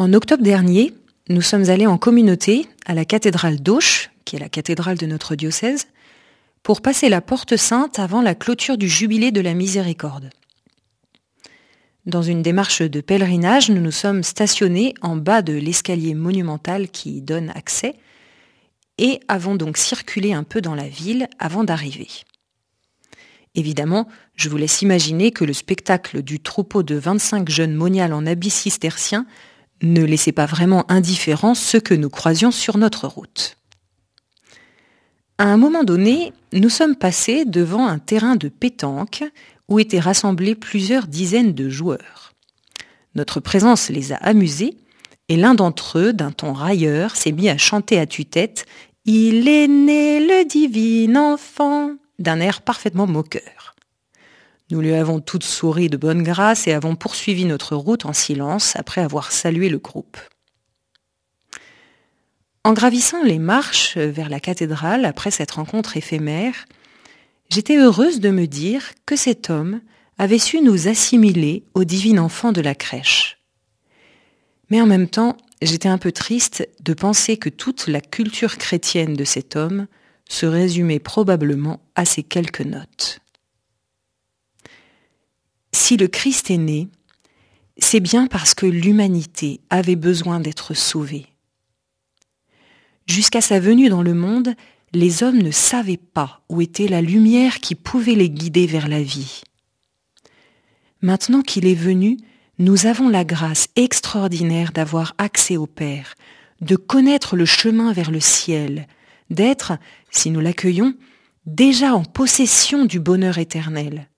En octobre dernier, nous sommes allés en communauté à la cathédrale d'Auch, qui est la cathédrale de notre diocèse, pour passer la porte sainte avant la clôture du jubilé de la miséricorde. Dans une démarche de pèlerinage, nous nous sommes stationnés en bas de l'escalier monumental qui donne accès et avons donc circulé un peu dans la ville avant d'arriver. Évidemment, je vous laisse imaginer que le spectacle du troupeau de 25 jeunes moniales en habits cisterciens ne laissait pas vraiment indifférents ceux que nous croisions sur notre route. À un moment donné, nous sommes passés devant un terrain de pétanque où étaient rassemblés plusieurs dizaines de joueurs. Notre présence les a amusés, et l'un d'entre eux, d'un ton railleur, s'est mis à chanter à tue-tête Il est né le divin enfant d'un air parfaitement moqueur. Nous lui avons toutes souri de bonne grâce et avons poursuivi notre route en silence après avoir salué le groupe. En gravissant les marches vers la cathédrale après cette rencontre éphémère, j'étais heureuse de me dire que cet homme avait su nous assimiler au divin enfant de la crèche. Mais en même temps, j'étais un peu triste de penser que toute la culture chrétienne de cet homme se résumait probablement à ces quelques notes. Si le Christ est né, c'est bien parce que l'humanité avait besoin d'être sauvée. Jusqu'à sa venue dans le monde, les hommes ne savaient pas où était la lumière qui pouvait les guider vers la vie. Maintenant qu'il est venu, nous avons la grâce extraordinaire d'avoir accès au Père, de connaître le chemin vers le ciel, d'être, si nous l'accueillons, déjà en possession du bonheur éternel.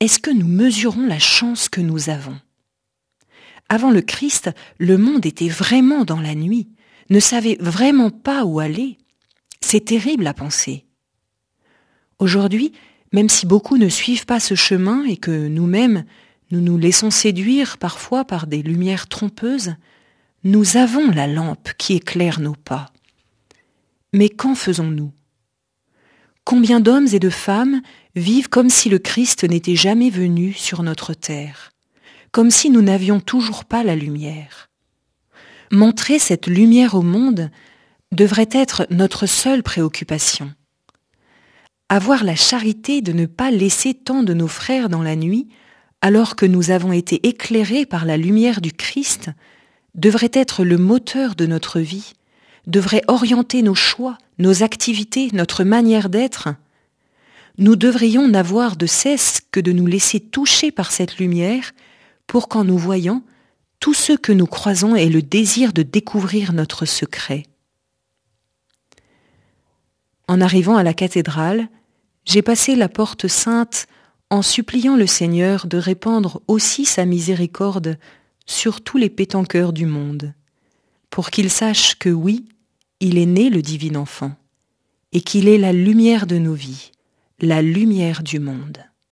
Est-ce que nous mesurons la chance que nous avons? Avant le Christ, le monde était vraiment dans la nuit, ne savait vraiment pas où aller. C'est terrible à penser. Aujourd'hui, même si beaucoup ne suivent pas ce chemin et que nous-mêmes, nous nous laissons séduire parfois par des lumières trompeuses, nous avons la lampe qui éclaire nos pas. Mais qu'en faisons-nous? Combien d'hommes et de femmes vivent comme si le Christ n'était jamais venu sur notre terre, comme si nous n'avions toujours pas la lumière Montrer cette lumière au monde devrait être notre seule préoccupation. Avoir la charité de ne pas laisser tant de nos frères dans la nuit, alors que nous avons été éclairés par la lumière du Christ, devrait être le moteur de notre vie, devrait orienter nos choix, nos activités, notre manière d'être. Nous devrions n'avoir de cesse que de nous laisser toucher par cette lumière pour qu'en nous voyant, tout ce que nous croisons ait le désir de découvrir notre secret. En arrivant à la cathédrale, j'ai passé la porte sainte en suppliant le Seigneur de répandre aussi sa miséricorde sur tous les pétanqueurs du monde, pour qu'ils sachent que oui, il est né le divin enfant, et qu'il est la lumière de nos vies, la lumière du monde.